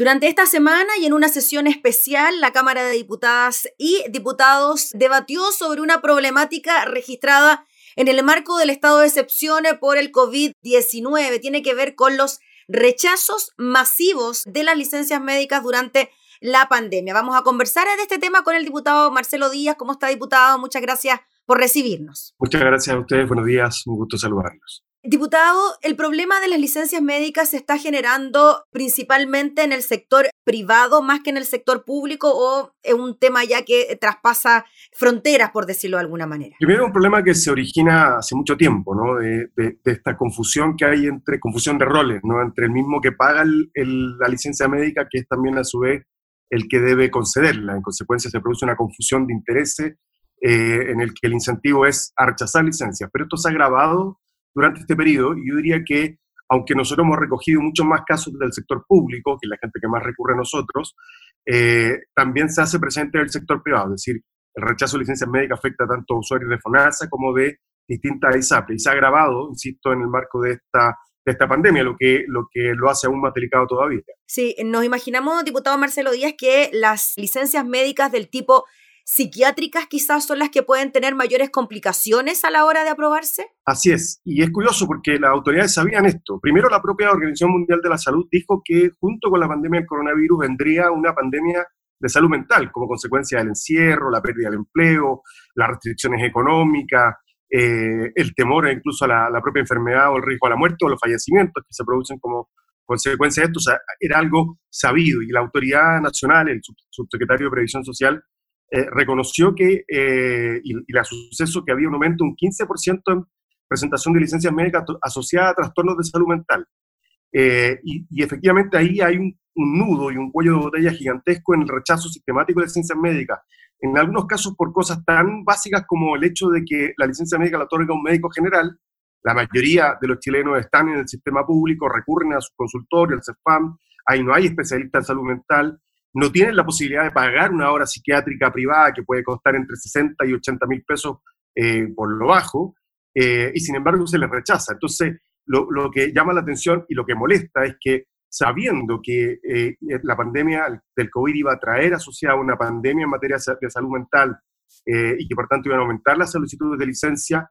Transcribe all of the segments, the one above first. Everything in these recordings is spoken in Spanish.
Durante esta semana y en una sesión especial, la Cámara de Diputadas y Diputados debatió sobre una problemática registrada en el marco del estado de excepción por el COVID-19. Tiene que ver con los rechazos masivos de las licencias médicas durante la pandemia. Vamos a conversar de este tema con el diputado Marcelo Díaz. ¿Cómo está, diputado? Muchas gracias por recibirnos. Muchas gracias a ustedes. Buenos días. Un gusto saludarlos. Diputado, el problema de las licencias médicas se está generando principalmente en el sector privado más que en el sector público o es un tema ya que traspasa fronteras, por decirlo de alguna manera. Primero, un problema que se origina hace mucho tiempo, ¿no? De, esta confusión que hay entre, confusión de roles, ¿no? Entre el mismo que paga la licencia médica, que es también a su vez el que debe concederla. En consecuencia, se produce una confusión de intereses eh, en el que el incentivo es a rechazar licencias. Pero esto se ha agravado durante este periodo y yo diría que, aunque nosotros hemos recogido muchos más casos del sector público, que es la gente que más recurre a nosotros, eh, también se hace presente en el sector privado. Es decir, el rechazo de licencias médicas afecta tanto a usuarios de FONASA como de distintas ISAPRE y se ha agravado, insisto, en el marco de esta de esta pandemia, lo que, lo que lo hace aún más delicado todavía. Sí, nos imaginamos, diputado Marcelo Díaz, que las licencias médicas del tipo psiquiátricas quizás son las que pueden tener mayores complicaciones a la hora de aprobarse? Así es, y es curioso porque las autoridades sabían esto. Primero, la propia Organización Mundial de la Salud dijo que junto con la pandemia del coronavirus vendría una pandemia de salud mental como consecuencia del encierro, la pérdida del empleo, las restricciones económicas, eh, el temor incluso a la, propia enfermedad o el riesgo a la muerte o los fallecimientos que se producen como consecuencia de esto. O sea, era algo sabido y la autoridad nacional, el subsecretario de Previsión Social, eh, reconoció que, eh, y, y, la suceso que había un aumento un 15% en presentación de licencias médicas asociadas a trastornos de salud mental. y, efectivamente ahí hay un, un, nudo y un cuello de botella gigantesco en el rechazo sistemático de licencias médicas en algunos casos por cosas tan básicas como el hecho de que la licencia médica la otorga un médico general. La mayoría de los chilenos están en el sistema público, recurren a su consultorio, al CEFAM, ahí no hay especialistas en salud mental, no tienen la posibilidad de pagar una hora psiquiátrica privada que puede costar entre 60 y 80 mil pesos eh, por lo bajo, eh, y sin embargo se les rechaza. Entonces, lo, lo que llama la atención y lo que molesta es que sabiendo que eh, la pandemia del COVID iba a traer asociada una pandemia en materia de salud mental y que por tanto iban a aumentar las solicitudes de licencia,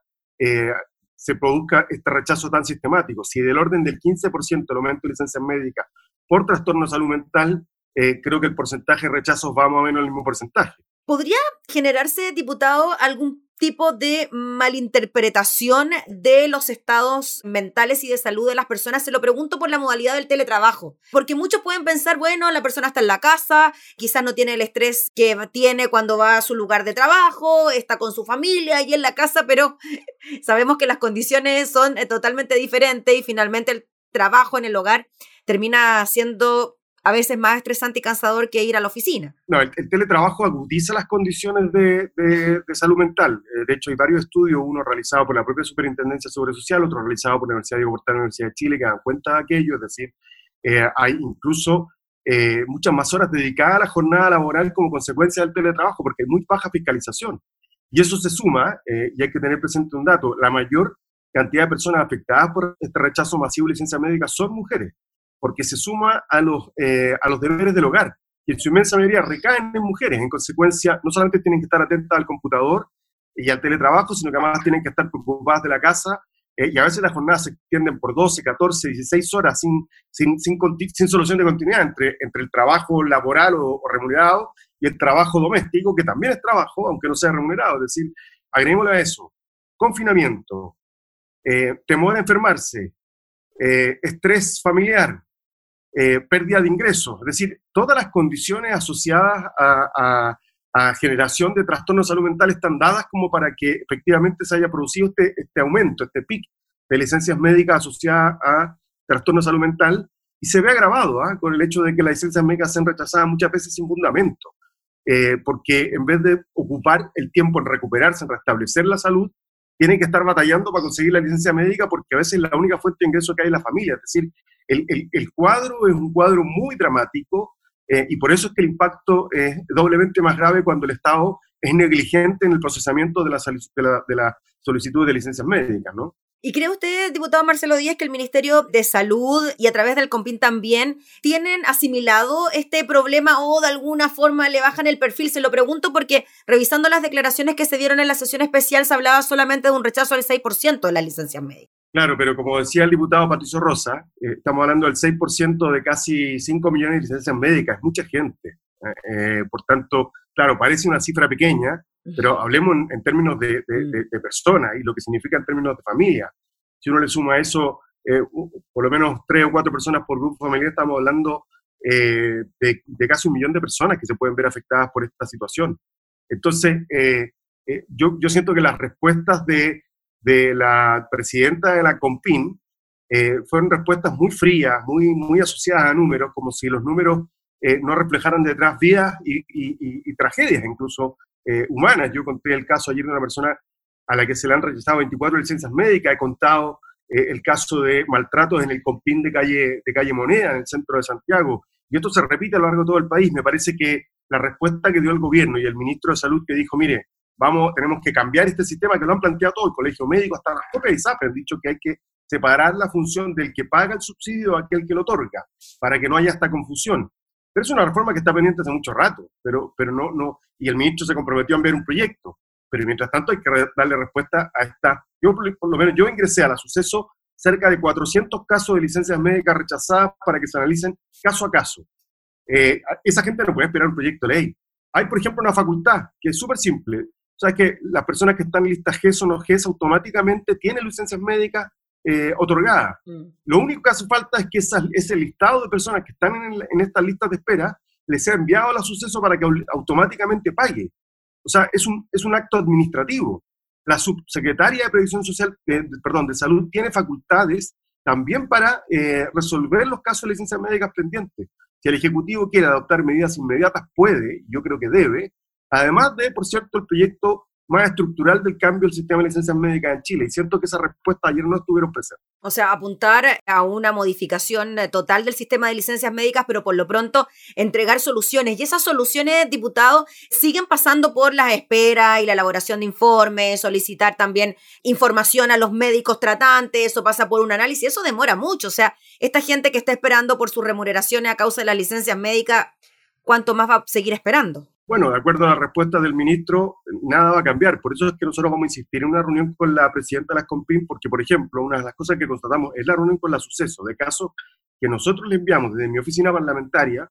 se produzca este rechazo tan sistemático. Si del orden del 15% el aumento de licencias médicas por trastorno de salud mental, creo que el porcentaje de rechazos va más o menos al mismo porcentaje. ¿Podría generarse, diputado, algún tipo de malinterpretación de los estados mentales y de salud de las personas. Se lo pregunto por la modalidad del teletrabajo, porque muchos pueden pensar, bueno, la persona está en la casa, quizás no tiene el estrés que tiene cuando va a su lugar de trabajo, está con su familia y en la casa, pero sabemos que las condiciones son eh, totalmente diferentes y finalmente el trabajo en el hogar termina siendo a veces más estresante y cansador que ir a la oficina. No, el, teletrabajo agudiza las condiciones de, salud mental. Eh, de hecho, hay varios estudios, uno realizado por la propia Superintendencia de Seguridad Social, otro realizado por la Universidad de Portal la Universidad de Chile, que dan cuenta de aquello, es decir, eh, hay incluso eh, muchas más horas dedicadas a la jornada laboral como consecuencia del teletrabajo, porque hay muy baja fiscalización. Y eso se suma, y hay que tener presente un dato, la mayor cantidad de personas afectadas por este rechazo masivo de licencia médica son mujeres porque se suma a los, eh, a los deberes del hogar. Y en su inmensa mayoría recaen en mujeres. En consecuencia, no solamente tienen que estar atentas al computador y al teletrabajo, sino que además tienen que estar preocupadas de la casa. Eh, y a veces las jornadas se extienden por 12, 14, 16 horas sin, sin, sin, solución de continuidad entre, entre el trabajo laboral o, remunerado y el trabajo doméstico, que también es trabajo, aunque no sea remunerado. Es decir, agreguémosle a eso, confinamiento, eh, temor a enfermarse, estrés familiar, eh, pérdida de ingresos, es decir, todas las condiciones asociadas a, generación de trastornos de salud mental están dadas como para que efectivamente se haya producido este, este aumento, este pic de licencias médicas asociadas a trastornos de salud mental y se ve agravado ¿ah? con el hecho de que las licencias médicas sean rechazadas muchas veces sin fundamento, eh, porque en vez de ocupar el tiempo en recuperarse, en restablecer la salud, tienen que estar batallando para conseguir la licencia médica porque a veces es la única fuente de ingreso que hay en la familia. Es decir, el, el, cuadro es un cuadro muy dramático eh, y por eso es que el impacto es doblemente más grave cuando el Estado es negligente en el procesamiento de la, de la, de la solicitud de licencias médicas, ¿no? ¿Y cree usted, diputado Marcelo Díaz, que el Ministerio de Salud y a través del COMPIN también tienen asimilado este problema o de alguna forma le bajan el perfil? Se lo pregunto porque revisando las declaraciones que se dieron en la sesión especial se hablaba solamente de un rechazo al 6% de las licencias médicas. Claro, pero como decía el diputado Patricio Rosa, eh, estamos hablando del 6% de casi 5 millones de licencias médicas, mucha gente. Eh, eh, por tanto, claro, parece una cifra pequeña, pero hablemos en, términos de, de, personas y lo que significa en términos de familia. Si uno le suma a eso eh, por lo menos tres o cuatro personas por grupo familiar, estamos hablando eh, de, casi un millón de personas que se pueden ver afectadas por esta situación. Entonces, eh, yo, yo, siento que las respuestas de, de, la presidenta de la COMPIN fueron respuestas muy frías, muy, muy asociadas a números, como si los números no reflejaran detrás vidas y, y, y tragedias incluso eh, humanas. Yo conté el caso ayer de una persona a la que se le han rechazado 24 licencias médicas. He contado eh, el caso de maltratos en el compín de calle, de calle Moneda, en el centro de Santiago. Y esto se repite a lo largo de todo el país. Me parece que la respuesta que dio el gobierno y el ministro de Salud que dijo, mire, vamos, tenemos que cambiar este sistema que lo han planteado todo el colegio médico, hasta las propias ISAPRE han dicho que hay que separar la función del que paga el subsidio a aquel que lo otorga, para que no haya esta confusión. Pero es una reforma que está pendiente hace mucho rato, pero, pero no, no, y el ministro se comprometió a enviar un proyecto. Pero mientras tanto hay que darle respuesta a esta. Yo, por lo menos, yo ingresé a la suceso cerca de 400 casos de licencias médicas rechazadas para que se analicen caso a caso. Eh, esa gente no puede esperar un proyecto de ley. Hay, por ejemplo, una facultad que es súper simple. O sea, que las personas que están en lista GES o no GES automáticamente tienen licencias médicas eh, otorgada. Mm. Lo único que hace falta es que ese listado de personas que están en, estas listas de espera les sea enviado al suceso para que automáticamente pague. O sea, es un, es un acto administrativo. La subsecretaria de Previsión Social, perdón, de Salud tiene facultades también para eh, resolver los casos de licencias médicas pendientes. Si el Ejecutivo quiere adoptar medidas inmediatas, puede, yo creo que debe, además de, por cierto, el proyecto más estructural del cambio del sistema de licencias médicas en Chile. Y siento que esa respuesta ayer no estuvieron presentes. O sea, apuntar a una modificación eh, total del sistema de licencias médicas, pero por lo pronto entregar soluciones. Y esas soluciones, diputados, siguen pasando por las esperas y la elaboración de informes, solicitar también información a los médicos tratantes, eso pasa por un análisis, eso demora mucho. O sea, esta gente que está esperando por sus remuneraciones a causa de las licencias médicas, ¿cuánto más va a seguir esperando? Bueno, de acuerdo a la respuesta del ministro, nada va a cambiar. Por eso es que nosotros vamos a insistir en una reunión con la presidenta de las COMPIN, porque, por ejemplo, una de las cosas que constatamos es la reunión con la suceso de casos que nosotros le enviamos desde mi oficina parlamentaria,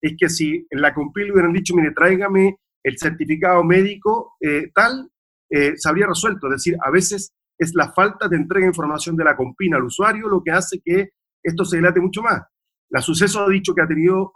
es que si en la COMPIN le hubieran dicho, mire, tráigame el certificado médico eh, tal, eh, se habría resuelto. Es decir, a veces es la falta de entrega de información de la COMPIN al usuario lo que hace que esto se dilate mucho más. La suceso ha dicho que ha tenido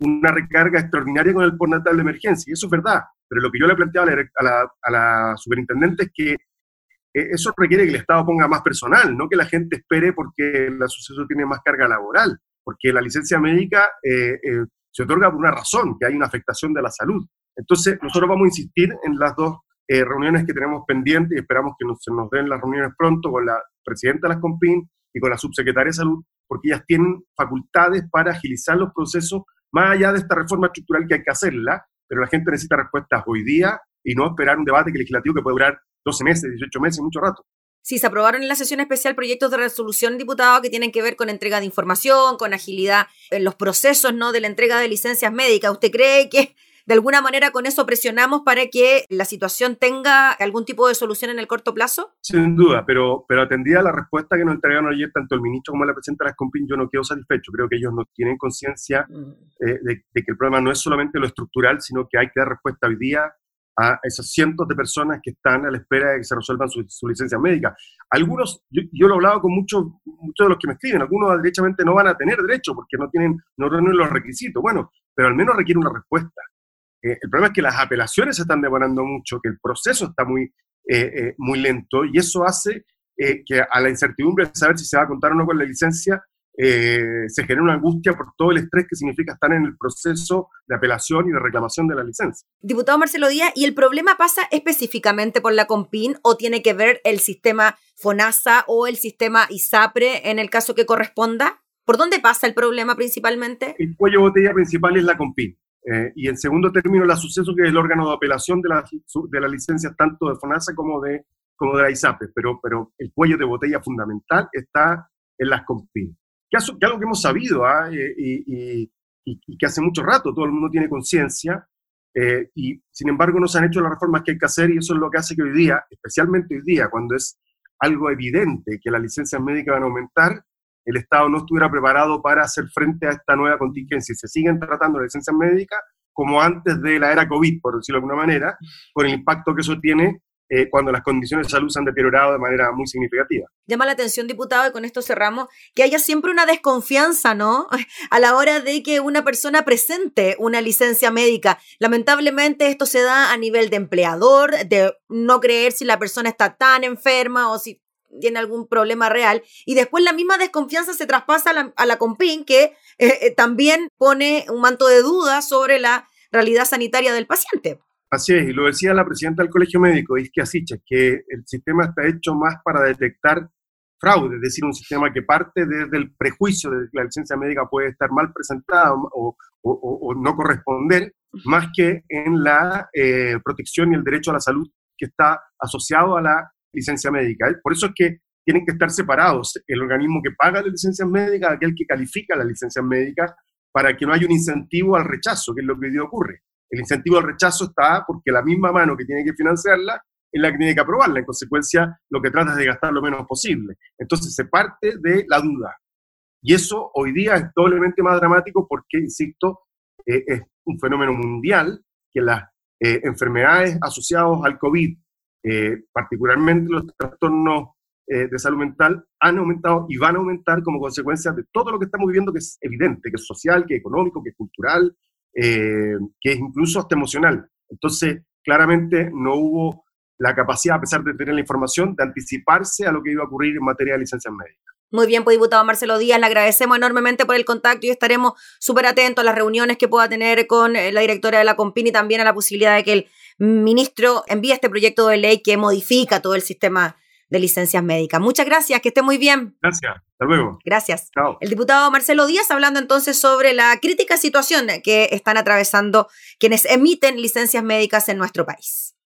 una recarga extraordinaria con el postnatal de emergencia, y eso es verdad, pero lo que yo le planteaba a la, a la, superintendente es que eh, eso requiere que el Estado ponga más personal, no que la gente espere porque la suceso tiene más carga laboral, porque la licencia médica eh, eh, se otorga por una razón, que hay una afectación de la salud. Entonces, nosotros vamos a insistir en las dos reuniones que tenemos pendientes y esperamos que nos, se nos den las reuniones pronto con la presidenta de las COMPIN y con la subsecretaria de Salud, porque ellas tienen facultades para agilizar los procesos más allá de esta reforma estructural que hay que hacerla, pero la gente necesita respuestas hoy día y no esperar un debate legislativo que puede durar 12 meses, 18 meses, mucho rato. Sí, se aprobaron en la sesión especial proyectos de resolución, diputado, que tienen que ver con entrega de información, con agilidad en los procesos ¿no? de la entrega de licencias médicas. ¿Usted cree que de alguna manera con eso presionamos para que la situación tenga algún tipo de solución en el corto plazo? Sin duda, pero, pero atendida la respuesta que nos entregaron ayer tanto el ministro como la presidenta de las Compin, yo no quedo satisfecho. Creo que ellos no tienen conciencia mm. eh, de, que el problema no es solamente lo estructural, sino que hay que dar respuesta hoy día a esos cientos de personas que están a la espera de que se resuelvan su, licencia médica. Algunos, yo, lo he hablado con muchos, muchos de los que me escriben, algunos derechamente no van a tener derecho porque no tienen, no tienen los requisitos. Bueno, pero al menos requiere una respuesta. Eh, el problema es que las apelaciones se están demorando mucho, que el proceso está muy, eh, eh, muy lento y eso hace que a la incertidumbre de saber si se va a contar o no con la licencia, se genera una angustia por todo el estrés que significa estar en el proceso de apelación y de reclamación de la licencia. Diputado Marcelo Díaz, ¿y el problema pasa específicamente por la COMPIN o tiene que ver el sistema FONASA o el sistema ISAPRE en el caso que corresponda? ¿Por dónde pasa el problema principalmente? El cuello botella principal es la COMPIN. Eh, y en segundo término, la suceso, que es el órgano de apelación de, la, de las licencias tanto de FONASA como de como de la ISAPE, pero, pero el cuello de botella fundamental está en las COMPIN. Que, es algo que hemos sabido ¿ah? y, que hace mucho rato todo el mundo tiene conciencia, eh, y sin embargo no se han hecho las reformas que hay que hacer y eso es lo que hace que hoy día, especialmente hoy día, cuando es algo evidente que las licencias médicas van a aumentar, el Estado no estuviera preparado para hacer frente a esta nueva contingencia se siguen tratando las licencias médicas como antes de la era COVID, por decirlo de alguna manera, con el impacto que eso tiene eh, cuando las condiciones de salud se han deteriorado de manera muy significativa. Llama la atención, diputado, y con esto cerramos, que haya siempre una desconfianza, ¿no? A la hora de que una persona presente una licencia médica. Lamentablemente esto se da a nivel de empleador, de no creer si la persona está tan enferma o si tiene algún problema real. Y después la misma desconfianza se traspasa a la, COMPIN, que eh, eh, también pone un manto de duda sobre la realidad sanitaria del paciente. Así es, y lo decía la presidenta del Colegio Médico, Isquia Sicha, que el sistema está hecho más para detectar fraude, es decir, un sistema que parte desde el prejuicio de que la licencia médica puede estar mal presentada o, no corresponder, más que en la eh, protección y el derecho a la salud que está asociado a la licencia médica. Por eso es que tienen que estar separados el organismo que paga la licencia médica, aquel que califica la licencia médica, para que no haya un incentivo al rechazo, que es lo que hoy día ocurre. El incentivo al rechazo está porque la misma mano que tiene que financiarla es la que tiene que aprobarla. En consecuencia, lo que trata es de gastar lo menos posible. Entonces, se parte de la duda. Y eso hoy día es doblemente más dramático porque, insisto, eh, es un fenómeno mundial que las eh, enfermedades asociadas al COVID, eh, particularmente los trastornos de salud mental, han aumentado y van a aumentar como consecuencia de todo lo que estamos viviendo, que es evidente, que es social, que es económico, que es cultural, eh, que es incluso hasta emocional. Entonces, claramente no hubo la capacidad, a pesar de tener la información, de anticiparse a lo que iba a ocurrir en materia de licencias médicas. Muy bien, pues diputado Marcelo Díaz, le agradecemos enormemente por el contacto y estaremos súper atentos a las reuniones que pueda tener con eh, la directora de la Compin y también a la posibilidad de que el ministro envíe este proyecto de ley que modifica todo el sistema de licencias médicas. Muchas gracias, que esté muy bien. Gracias, hasta luego. Gracias. El diputado Marcelo Díaz hablando entonces sobre la crítica situación que están atravesando quienes emiten licencias médicas en nuestro país.